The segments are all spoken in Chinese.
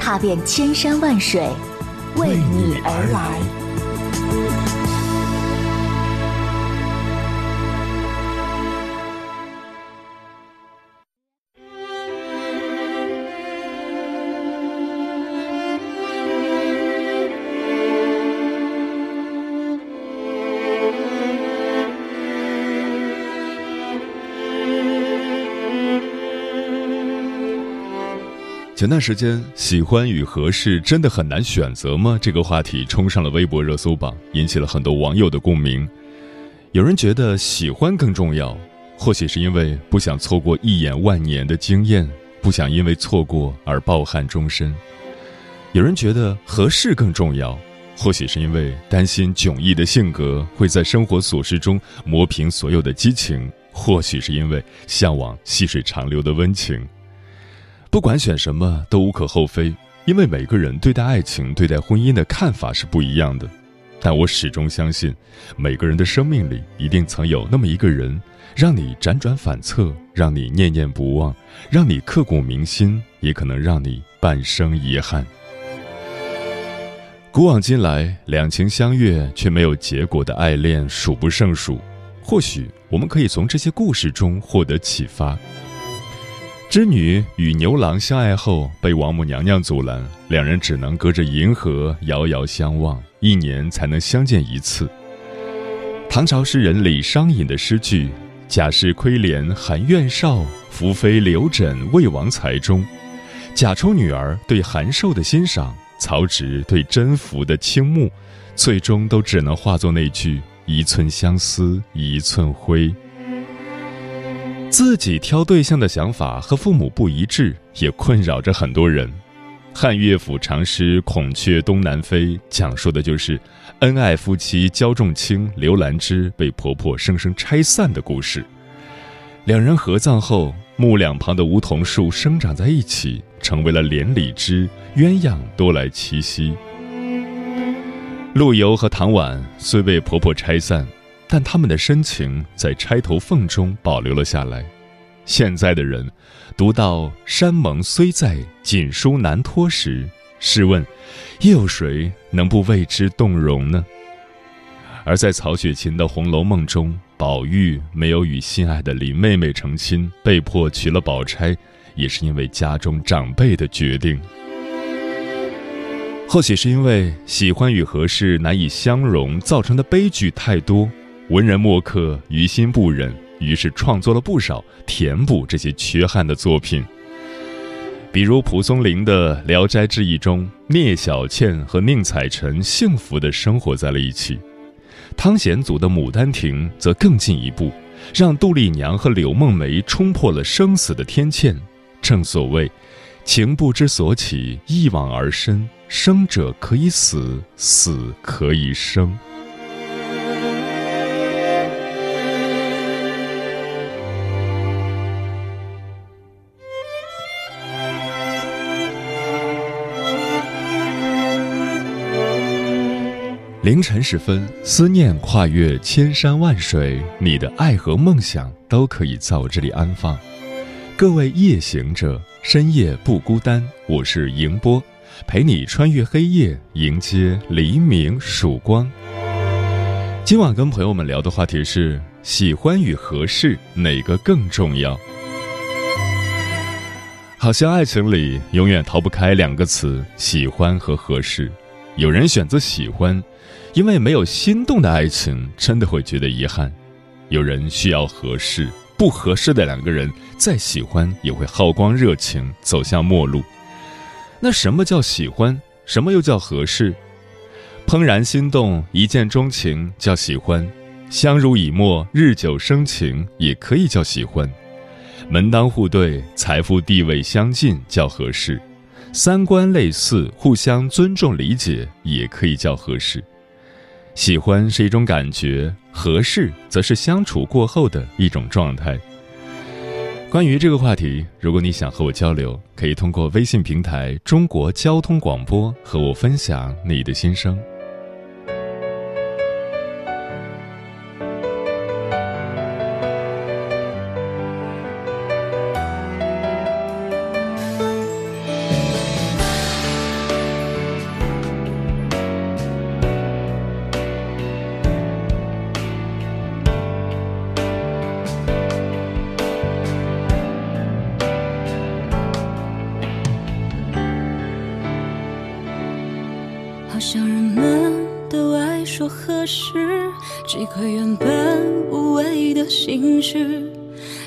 踏遍千山万水，为你而来。前段时间，喜欢与合适真的很难选择吗？这个话题冲上了微博热搜榜，引起了很多网友的共鸣。有人觉得喜欢更重要，或许是因为不想错过一眼万年的经验，不想因为错过而抱憾终身；有人觉得合适更重要，或许是因为担心迥异的性格会在生活琐事中磨平所有的激情，或许是因为向往细水长流的温情。不管选什么都无可厚非，因为每个人对待爱情、对待婚姻的看法是不一样的。但我始终相信，每个人的生命里一定曾有那么一个人，让你辗转反侧，让你念念不忘，让你刻骨铭心，也可能让你半生遗憾。古往今来，两情相悦却没有结果的爱恋数不胜数。或许我们可以从这些故事中获得启发。织女与牛郎相爱后被王母娘娘阻拦，两人只能隔着银河遥遥相望，一年才能相见一次。唐朝诗人李商隐的诗句“贾氏窥帘含怨少，宓妃留枕魏王才”中，贾充女儿对韩寿的欣赏，曹植对甄宓的倾慕，最终都只能化作那句“一寸相思一寸灰”。自己挑对象的想法和父母不一致，也困扰着很多人。汉乐府长诗《孔雀东南飞》讲述的就是恩爱夫妻焦仲卿、刘兰芝被婆婆生生拆散的故事。两人合葬后，墓两旁的梧桐树生长在一起，成为了连理枝，鸳鸯多来栖息。陆游和唐婉虽被婆婆拆散。但他们的深情在钗头凤中保留了下来。现在的人，读到“山盟虽在，锦书难托”时，试问，又有谁能不为之动容呢？而在曹雪芹的《红楼梦》中，宝玉没有与心爱的林妹妹成亲，被迫娶了宝钗，也是因为家中长辈的决定。或许是因为喜欢与合适难以相容造成的悲剧太多。文人墨客于心不忍，于是创作了不少填补这些缺憾的作品。比如蒲松龄的《聊斋志异》中，聂小倩和宁采臣幸福地生活在了一起；汤显祖的《牡丹亭》则更进一步，让杜丽娘和柳梦梅冲破了生死的天堑。正所谓，情不知所起，一往而深。生者可以死，死可以生。凌晨时分，思念跨越千山万水，你的爱和梦想都可以在我这里安放。各位夜行者，深夜不孤单，我是迎波，陪你穿越黑夜，迎接黎明曙光。今晚跟朋友们聊的话题是：喜欢与合适哪个更重要？好像爱情里永远逃不开两个词：喜欢和合适。有人选择喜欢。因为没有心动的爱情，真的会觉得遗憾。有人需要合适，不合适的两个人再喜欢也会耗光热情，走向陌路。那什么叫喜欢？什么又叫合适？怦然心动、一见钟情叫喜欢，相濡以沫、日久生情也可以叫喜欢。门当户对、财富地位相近叫合适，三观类似、互相尊重理解，也可以叫合适。喜欢是一种感觉，合适则是相处过后的一种状态。关于这个话题，如果你想和我交流，可以通过微信平台“中国交通广播”和我分享你的心声。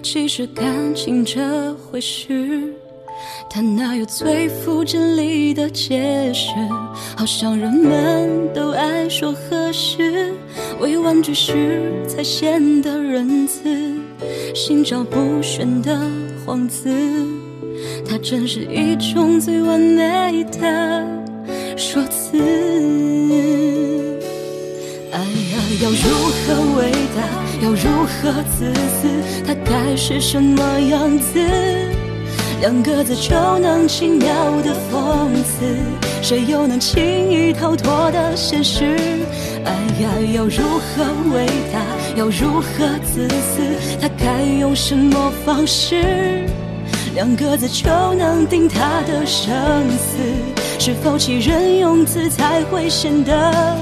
其实感情这回事，它哪有最富真理的解释？好像人们都爱说合适，委婉句式才显得仁慈，心照不宣的幌子，它真是一种最完美的说辞。爱呀，要如何伟大？要如何自私？它该是什么样子？两个字就能轻描的讽刺，谁又能轻易逃脱的现实？爱呀，要如何伟大？要如何自私？它该用什么方式？两个字就能定他的生死？是否欺人用词才会显得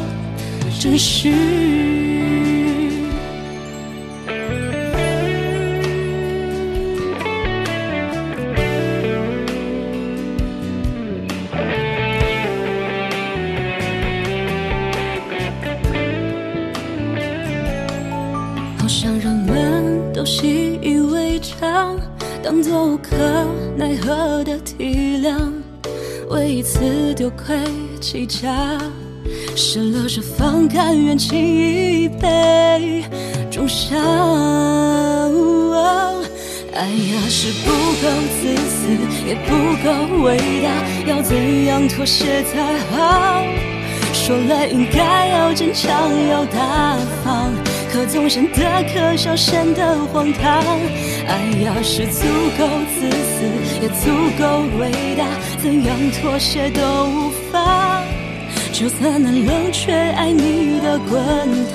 真实？习以为常当做无可奈何的体谅，为一次丢盔弃甲，失了是方，甘愿轻易被重伤。爱呀，是不够自私，也不够伟大，要怎样妥协才好？说来应该要坚强，要大方。总显得可笑，显得荒唐。爱要，是足够自私，也足够伟大，怎样妥协都无法。就算能冷却爱你的滚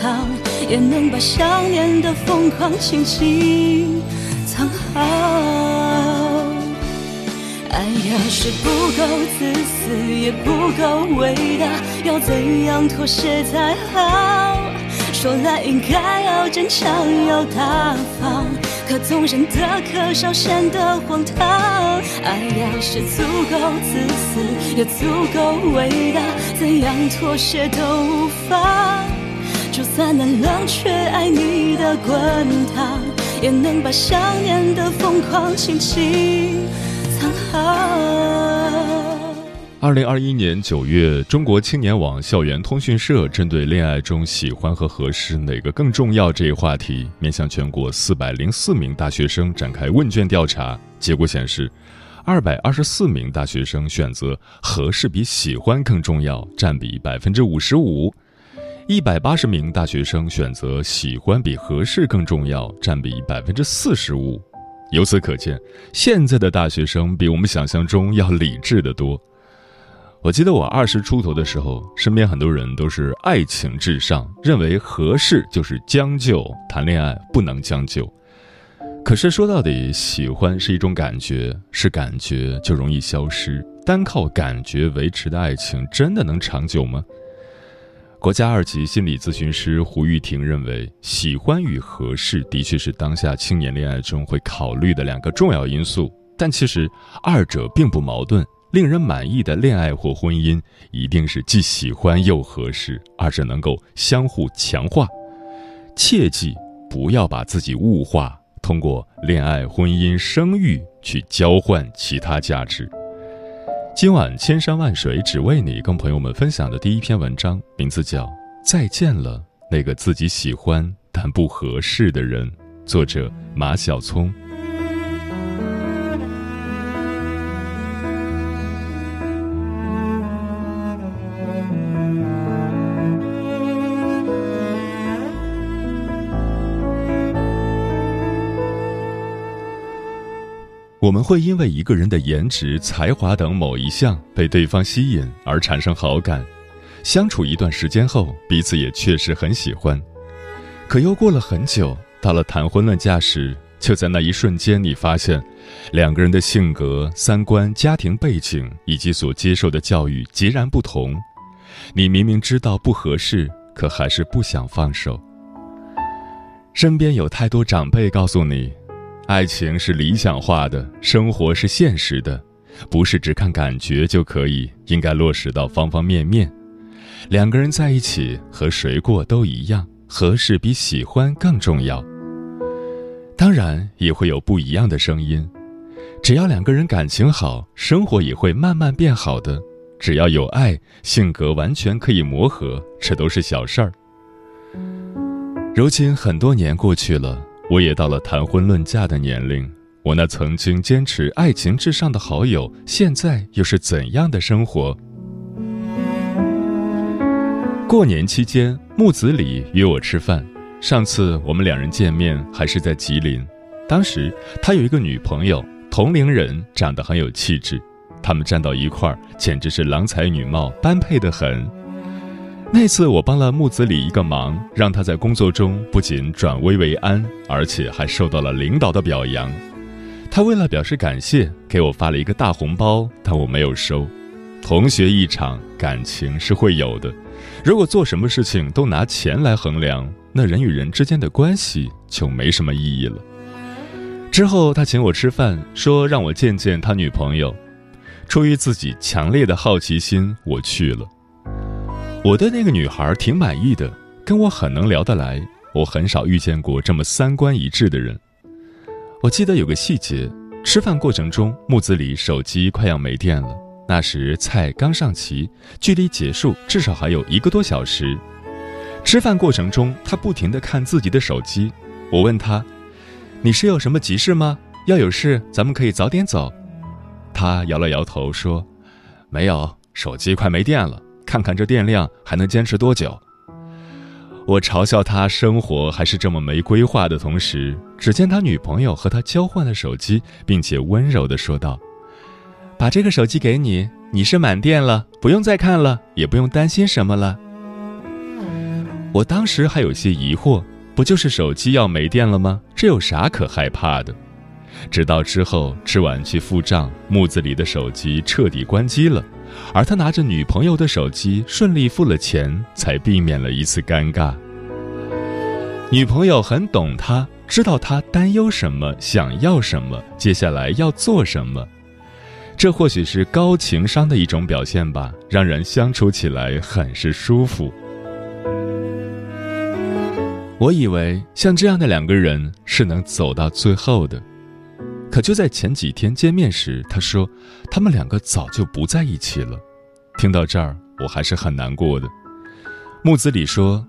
烫，也能把想念的疯狂轻轻藏好。爱要，是不够自私，也不够伟大，要怎样妥协才好？说来应该要坚强，要大方，可总显得可笑，显得荒唐。爱要，是足够自私，也足够伟大，怎样妥协都无法。就算能冷却爱你的滚烫，也能把想念的疯狂轻轻。二零二一年九月，中国青年网校园通讯社针对恋爱中喜欢和合适哪个更重要这一话题，面向全国四百零四名大学生展开问卷调查。结果显示，二百二十四名大学生选择合适比喜欢更重要，占比百分之五十五；一百八十名大学生选择喜欢比合适更重要，占比百分之四十五。由此可见，现在的大学生比我们想象中要理智的多。我记得我二十出头的时候，身边很多人都是爱情至上，认为合适就是将就，谈恋爱不能将就。可是说到底，喜欢是一种感觉，是感觉就容易消失。单靠感觉维持的爱情，真的能长久吗？国家二级心理咨询师胡玉婷认为，喜欢与合适的确是当下青年恋爱中会考虑的两个重要因素，但其实二者并不矛盾。令人满意的恋爱或婚姻，一定是既喜欢又合适，而是能够相互强化。切记不要把自己物化，通过恋爱、婚姻、生育去交换其他价值。今晚千山万水只为你，跟朋友们分享的第一篇文章，名字叫《再见了那个自己喜欢但不合适的人》，作者马晓聪。我们会因为一个人的颜值、才华等某一项被对方吸引而产生好感，相处一段时间后，彼此也确实很喜欢。可又过了很久，到了谈婚论嫁时，就在那一瞬间，你发现，两个人的性格、三观、家庭背景以及所接受的教育截然不同。你明明知道不合适，可还是不想放手。身边有太多长辈告诉你，爱情是理想化的，生活是现实的，不是只看感觉就可以，应该落实到方方面面。两个人在一起和谁过都一样，合适比喜欢更重要。当然也会有不一样的声音，只要两个人感情好，生活也会慢慢变好的。只要有爱，性格完全可以磨合，这都是小事儿。如今很多年过去了，我也到了谈婚论嫁的年龄。我那曾经坚持爱情至上的好友，现在又是怎样的生活？过年期间，木子李约我吃饭。上次我们两人见面还是在吉林，当时他有一个女朋友，同龄人，长得很有气质。他们站到一块儿，简直是郎才女貌，般配得很。那次我帮了木子李一个忙，让他在工作中不仅转危为安，而且还受到了领导的表扬。他为了表示感谢，给我发了一个大红包，但我没有收。同学一场，感情是会有的。如果做什么事情都拿钱来衡量，那人与人之间的关系就没什么意义了。之后他请我吃饭，说让我见见他女朋友。出于自己强烈的好奇心，我去了。我对那个女孩挺满意的，跟我很能聊得来。我很少遇见过这么三观一致的人。我记得有个细节：吃饭过程中，木子李手机快要没电了。那时菜刚上齐，距离结束至少还有一个多小时。吃饭过程中，他不停地看自己的手机。我问他：“你是有什么急事吗？要有事，咱们可以早点走。”他摇了摇头说：“没有，手机快没电了。看看这电量还能坚持多久。”我嘲笑他生活还是这么没规划的同时，只见他女朋友和他交换了手机，并且温柔地说道：“把这个手机给你，你是满电了，不用再看了，也不用担心什么了。”我当时还有些疑惑，不就是手机要没电了吗？这有啥可害怕的？直到之后吃完去付账，木子里的手机彻底关机了，而他拿着女朋友的手机顺利付了钱，才避免了一次尴尬。女朋友很懂他，知道他担忧什么，想要什么，接下来要做什么，这或许是高情商的一种表现吧，让人相处起来很是舒服。我以为像这样的两个人是能走到最后的。可就在前几天见面时，他说他们两个早就不在一起了。听到这儿，我还是很难过的。木子李说：“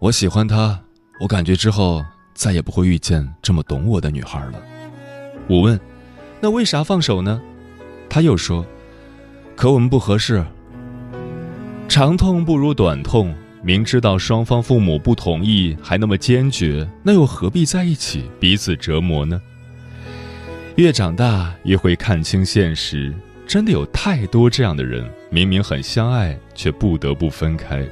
我喜欢她，我感觉之后再也不会遇见这么懂我的女孩了。”我问：“那为啥放手呢？”他又说：“可我们不合适。长痛不如短痛，明知道双方父母不同意还那么坚决，那又何必在一起彼此折磨呢？”越长大越会看清现实，真的有太多这样的人，明明很相爱，却不得不分开。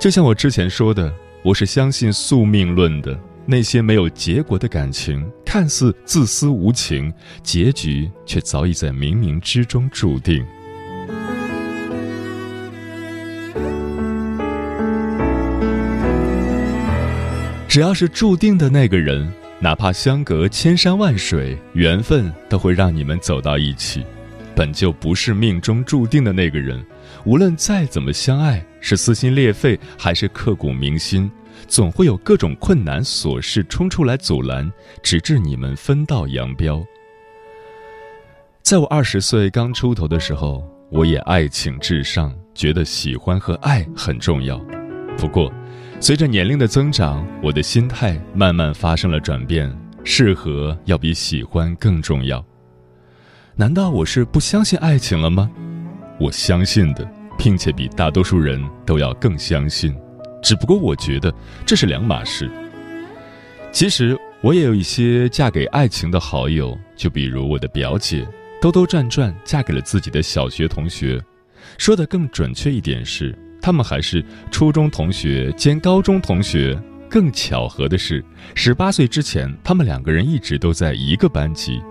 就像我之前说的，我是相信宿命论的，那些没有结果的感情，看似自私无情，结局却早已在冥冥之中注定。只要是注定的那个人。哪怕相隔千山万水，缘分都会让你们走到一起。本就不是命中注定的那个人，无论再怎么相爱，是撕心裂肺还是刻骨铭心，总会有各种困难琐事冲出来阻拦，直至你们分道扬镳。在我二十岁刚出头的时候，我也爱情至上，觉得喜欢和爱很重要。不过，随着年龄的增长，我的心态慢慢发生了转变，适合要比喜欢更重要。难道我是不相信爱情了吗？我相信的，并且比大多数人都要更相信。只不过我觉得这是两码事。其实我也有一些嫁给爱情的好友，就比如我的表姐，兜兜转转嫁给了自己的小学同学。说的更准确一点是，他们还是初中同学兼高中同学。更巧合的是，十八岁之前，他们两个人一直都在一个班级。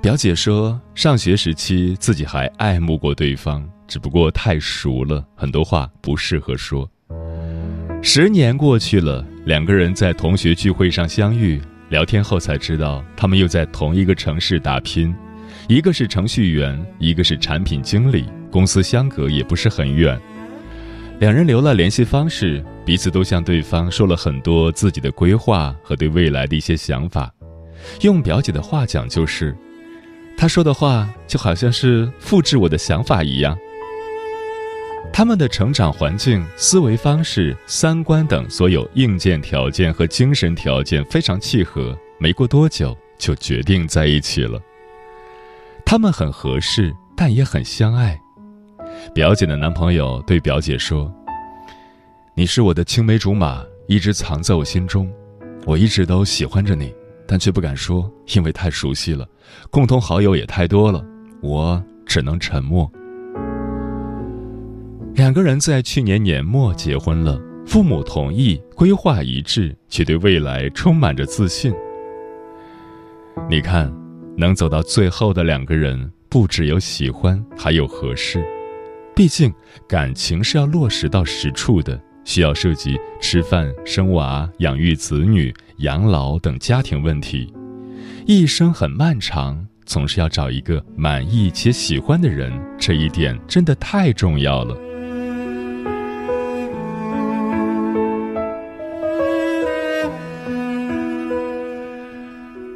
表姐说，上学时期自己还爱慕过对方，只不过太熟了，很多话不适合说。十年过去了，两个人在同学聚会上相遇，聊天后才知道，他们又在同一个城市打拼，一个是程序员，一个是产品经理，公司相隔也不是很远。两人留了联系方式，彼此都向对方说了很多自己的规划和对未来的一些想法。用表姐的话讲，就是她说的话就好像是复制我的想法一样。他们的成长环境、思维方式、三观等所有硬件条件和精神条件非常契合，没过多久就决定在一起了。他们很合适，但也很相爱。表姐的男朋友对表姐说：“你是我的青梅竹马，一直藏在我心中。我一直都喜欢着你，但却不敢说，因为太熟悉了，共同好友也太多了，我只能沉默。”两个人在去年年末结婚了，父母同意，规划一致，却对未来充满着自信。你看，能走到最后的两个人，不只有喜欢，还有合适。毕竟，感情是要落实到实处的，需要涉及吃饭、生娃、养育子女、养老等家庭问题，一生很漫长，总是要找一个满意且喜欢的人，这一点真的太重要了。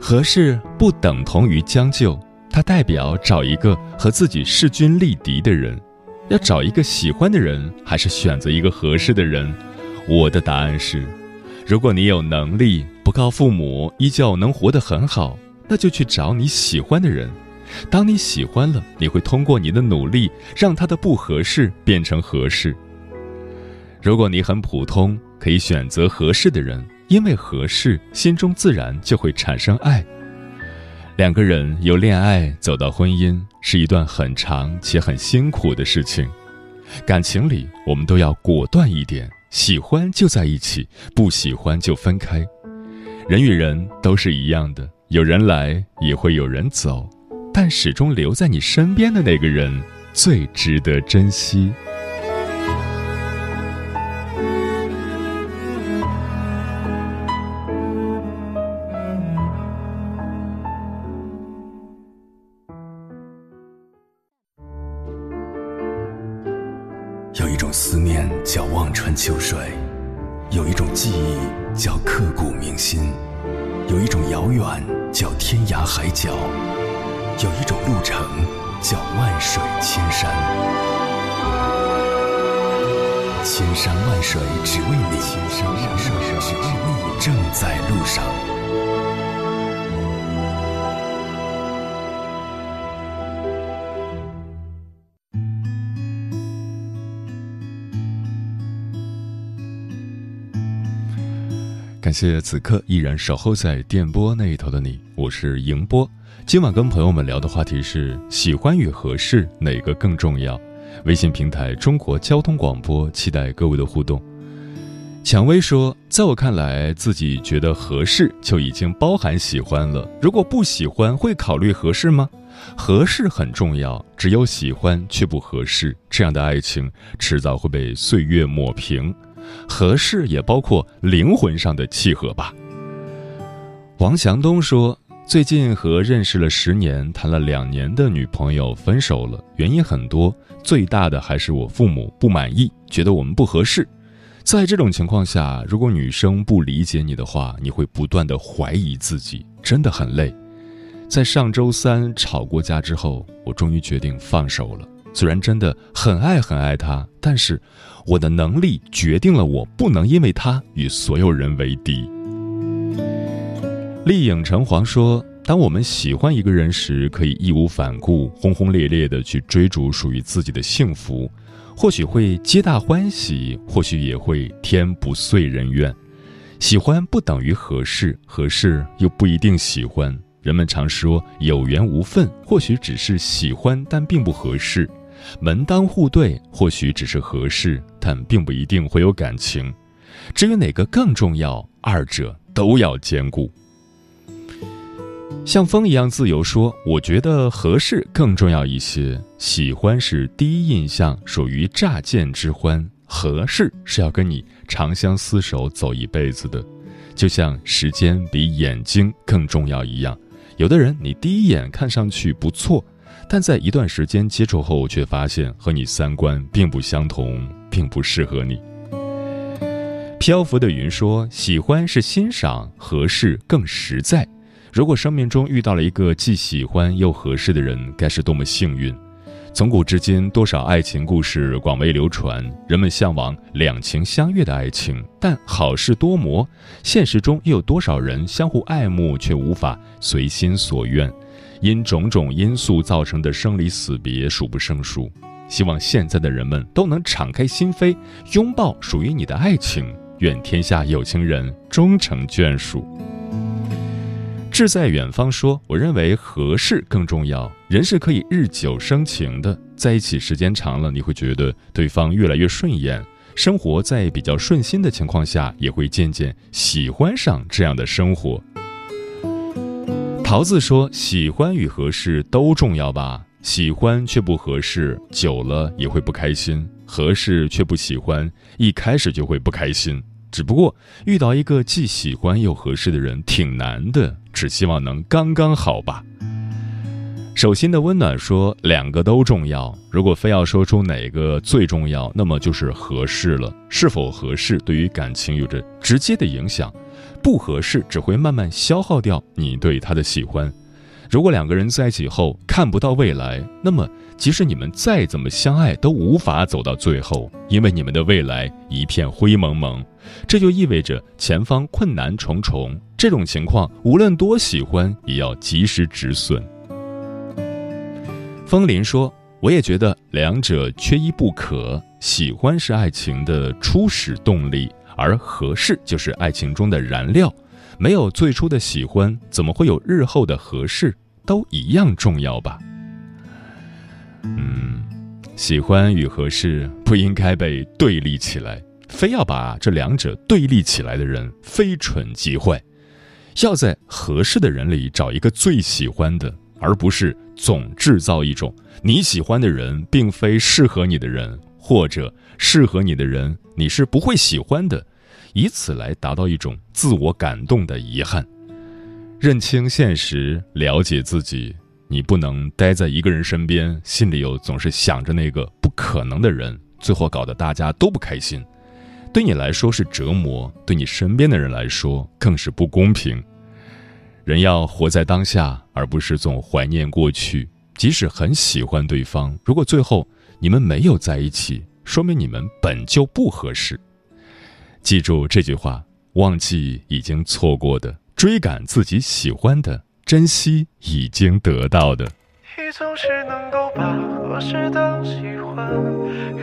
合适不等同于将就，它代表找一个和自己势均力敌的人。要找一个喜欢的人，还是选择一个合适的人？我的答案是：如果你有能力，不靠父母，依旧能活得很好，那就去找你喜欢的人。当你喜欢了，你会通过你的努力，让他的不合适变成合适。如果你很普通，可以选择合适的人，因为合适，心中自然就会产生爱。两个人由恋爱走到婚姻，是一段很长且很辛苦的事情。感情里，我们都要果断一点，喜欢就在一起，不喜欢就分开。人与人都是一样的，有人来也会有人走，但始终留在你身边的那个人，最值得珍惜。海角，有一种路程叫万水千山。千山万水只为你，千山万水只为你，正在路上。感谢此刻依然守候在电波那一头的你，我是迎波。今晚跟朋友们聊的话题是：喜欢与合适哪个更重要？微信平台中国交通广播，期待各位的互动。蔷薇说，在我看来，自己觉得合适就已经包含喜欢了。如果不喜欢，会考虑合适吗？合适很重要，只有喜欢却不合适，这样的爱情迟早会被岁月抹平。合适也包括灵魂上的契合吧。王祥东说，最近和认识了十年、谈了两年的女朋友分手了，原因很多，最大的还是我父母不满意，觉得我们不合适。在这种情况下，如果女生不理解你的话，你会不断的怀疑自己，真的很累。在上周三吵过架之后，我终于决定放手了。虽然真的很爱很爱她，但是。我的能力决定了我不能因为他与所有人为敌。丽影橙黄说：“当我们喜欢一个人时，可以义无反顾、轰轰烈烈地去追逐属于自己的幸福，或许会皆大欢喜，或许也会天不遂人愿。喜欢不等于合适，合适又不一定喜欢。人们常说有缘无分，或许只是喜欢，但并不合适；门当户对，或许只是合适，但并不一定会有感情。至于哪个更重要，二者都要兼顾。像风一样自由说，我觉得合适更重要一些。喜欢是第一印象，属于乍见之欢；合适是要跟你。长相厮守走一辈子的，就像时间比眼睛更重要一样。有的人你第一眼看上去不错，但在一段时间接触后，却发现和你三观并不相同，并不适合你。漂浮的云说：“喜欢是欣赏，合适更实在。如果生命中遇到了一个既喜欢又合适的人，该是多么幸运！”从古至今，多少爱情故事广为流传，人们向往两情相悦的爱情，但好事多磨，现实中又有多少人相互爱慕却无法随心所愿？因种种因素造成的生离死别数不胜数。希望现在的人们都能敞开心扉，拥抱属于你的爱情。愿天下有情人终成眷属。志在远方说：“我认为合适更重要。人是可以日久生情的，在一起时间长了，你会觉得对方越来越顺眼。生活在比较顺心的情况下，也会渐渐喜欢上这样的生活。”桃子说：“喜欢与合适都重要吧？喜欢却不合适，久了也会不开心；合适却不喜欢，一开始就会不开心。只不过遇到一个既喜欢又合适的人，挺难的。”只希望能刚刚好吧。手心的温暖说，两个都重要。如果非要说出哪个最重要，那么就是合适了。是否合适对于感情有着直接的影响，不合适只会慢慢消耗掉你对他的喜欢。如果两个人在一起后看不到未来，那么即使你们再怎么相爱，都无法走到最后，因为你们的未来一片灰蒙蒙。这就意味着前方困难重重。这种情况，无论多喜欢，也要及时止损。风林说：“我也觉得两者缺一不可。喜欢是爱情的初始动力，而合适就是爱情中的燃料。没有最初的喜欢，怎么会有日后的合适？都一样重要吧？”嗯，喜欢与合适不应该被对立起来，非要把这两者对立起来的人，非蠢即坏。要在合适的人里找一个最喜欢的，而不是总制造一种你喜欢的人并非适合你的人，或者适合你的人你是不会喜欢的，以此来达到一种自我感动的遗憾。认清现实，了解自己，你不能待在一个人身边，心里又总是想着那个不可能的人，最后搞得大家都不开心。对你来说是折磨，对你身边的人来说更是不公平。人要活在当下，而不是总怀念过去。即使很喜欢对方，如果最后你们没有在一起，说明你们本就不合适。记住这句话：忘记已经错过的，追赶自己喜欢的，珍惜已经得到的。你总是能够把合适的喜欢，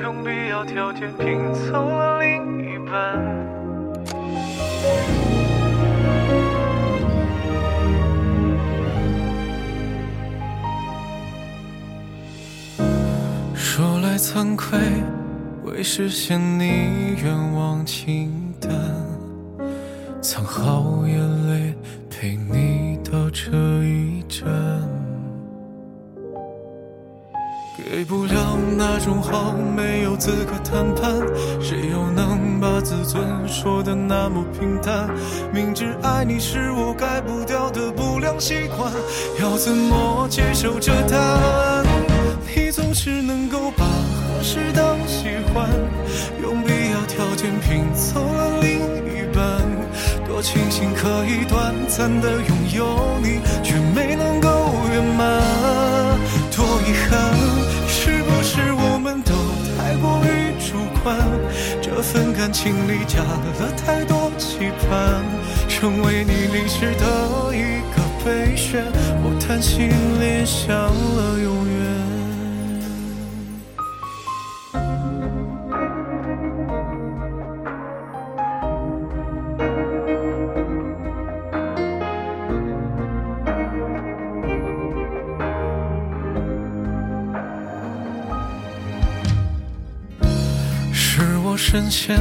用必要条件拼凑了另一半。太惭愧，为实现你愿望清淡，藏好眼泪陪你到这一站。给不了那种好，没有资格谈判。谁又能把自尊说的那么平淡？明知爱你是我改不掉的不良习惯，要怎么接受这答案？只能够把合适当喜欢，用必要条件拼凑了另一半。多庆幸可以短暂的拥有你，却没能够圆满。多遗憾。是不是我们都太过于主观这份感情里加了太多期盼，成为你历史的一个备选。我贪心联想了永远。深陷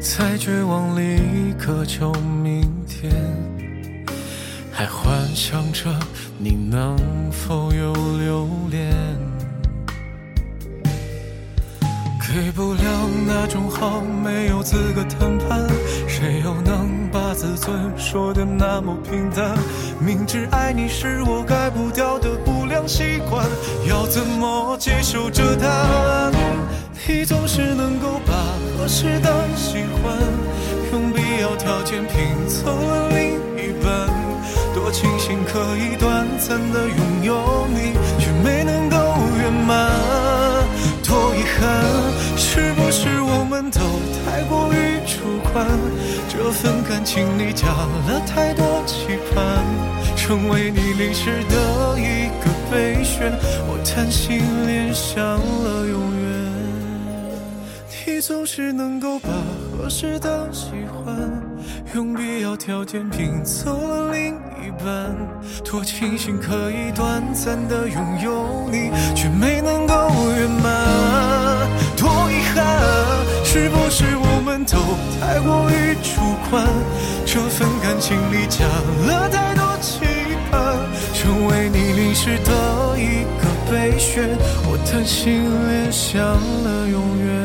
在绝望里渴求明天，还幻想着你能否有留恋。给不了那种好，没有资格谈判。谁又能把自尊说的那么平淡？明知爱你是我改不掉的不良习惯，要怎么接受这答案？你总是能够把合适的喜欢，用必要条件拼凑了另一半。多庆幸可以短暂的拥有你，却没能够圆满。多遗憾，是不是我们都太过于主观？这份感情里加了太多期盼，成为你淋湿的一个备选。我贪心恋上了。总是能够把合适的喜欢，用必要条件拼凑了另一半。多庆幸可以短暂的拥有你，却没能够圆满。多遗憾，是不是我们都太过于主观？这份感情里加了太多期盼，成为你临时的一个备选。我贪心恋上了永远。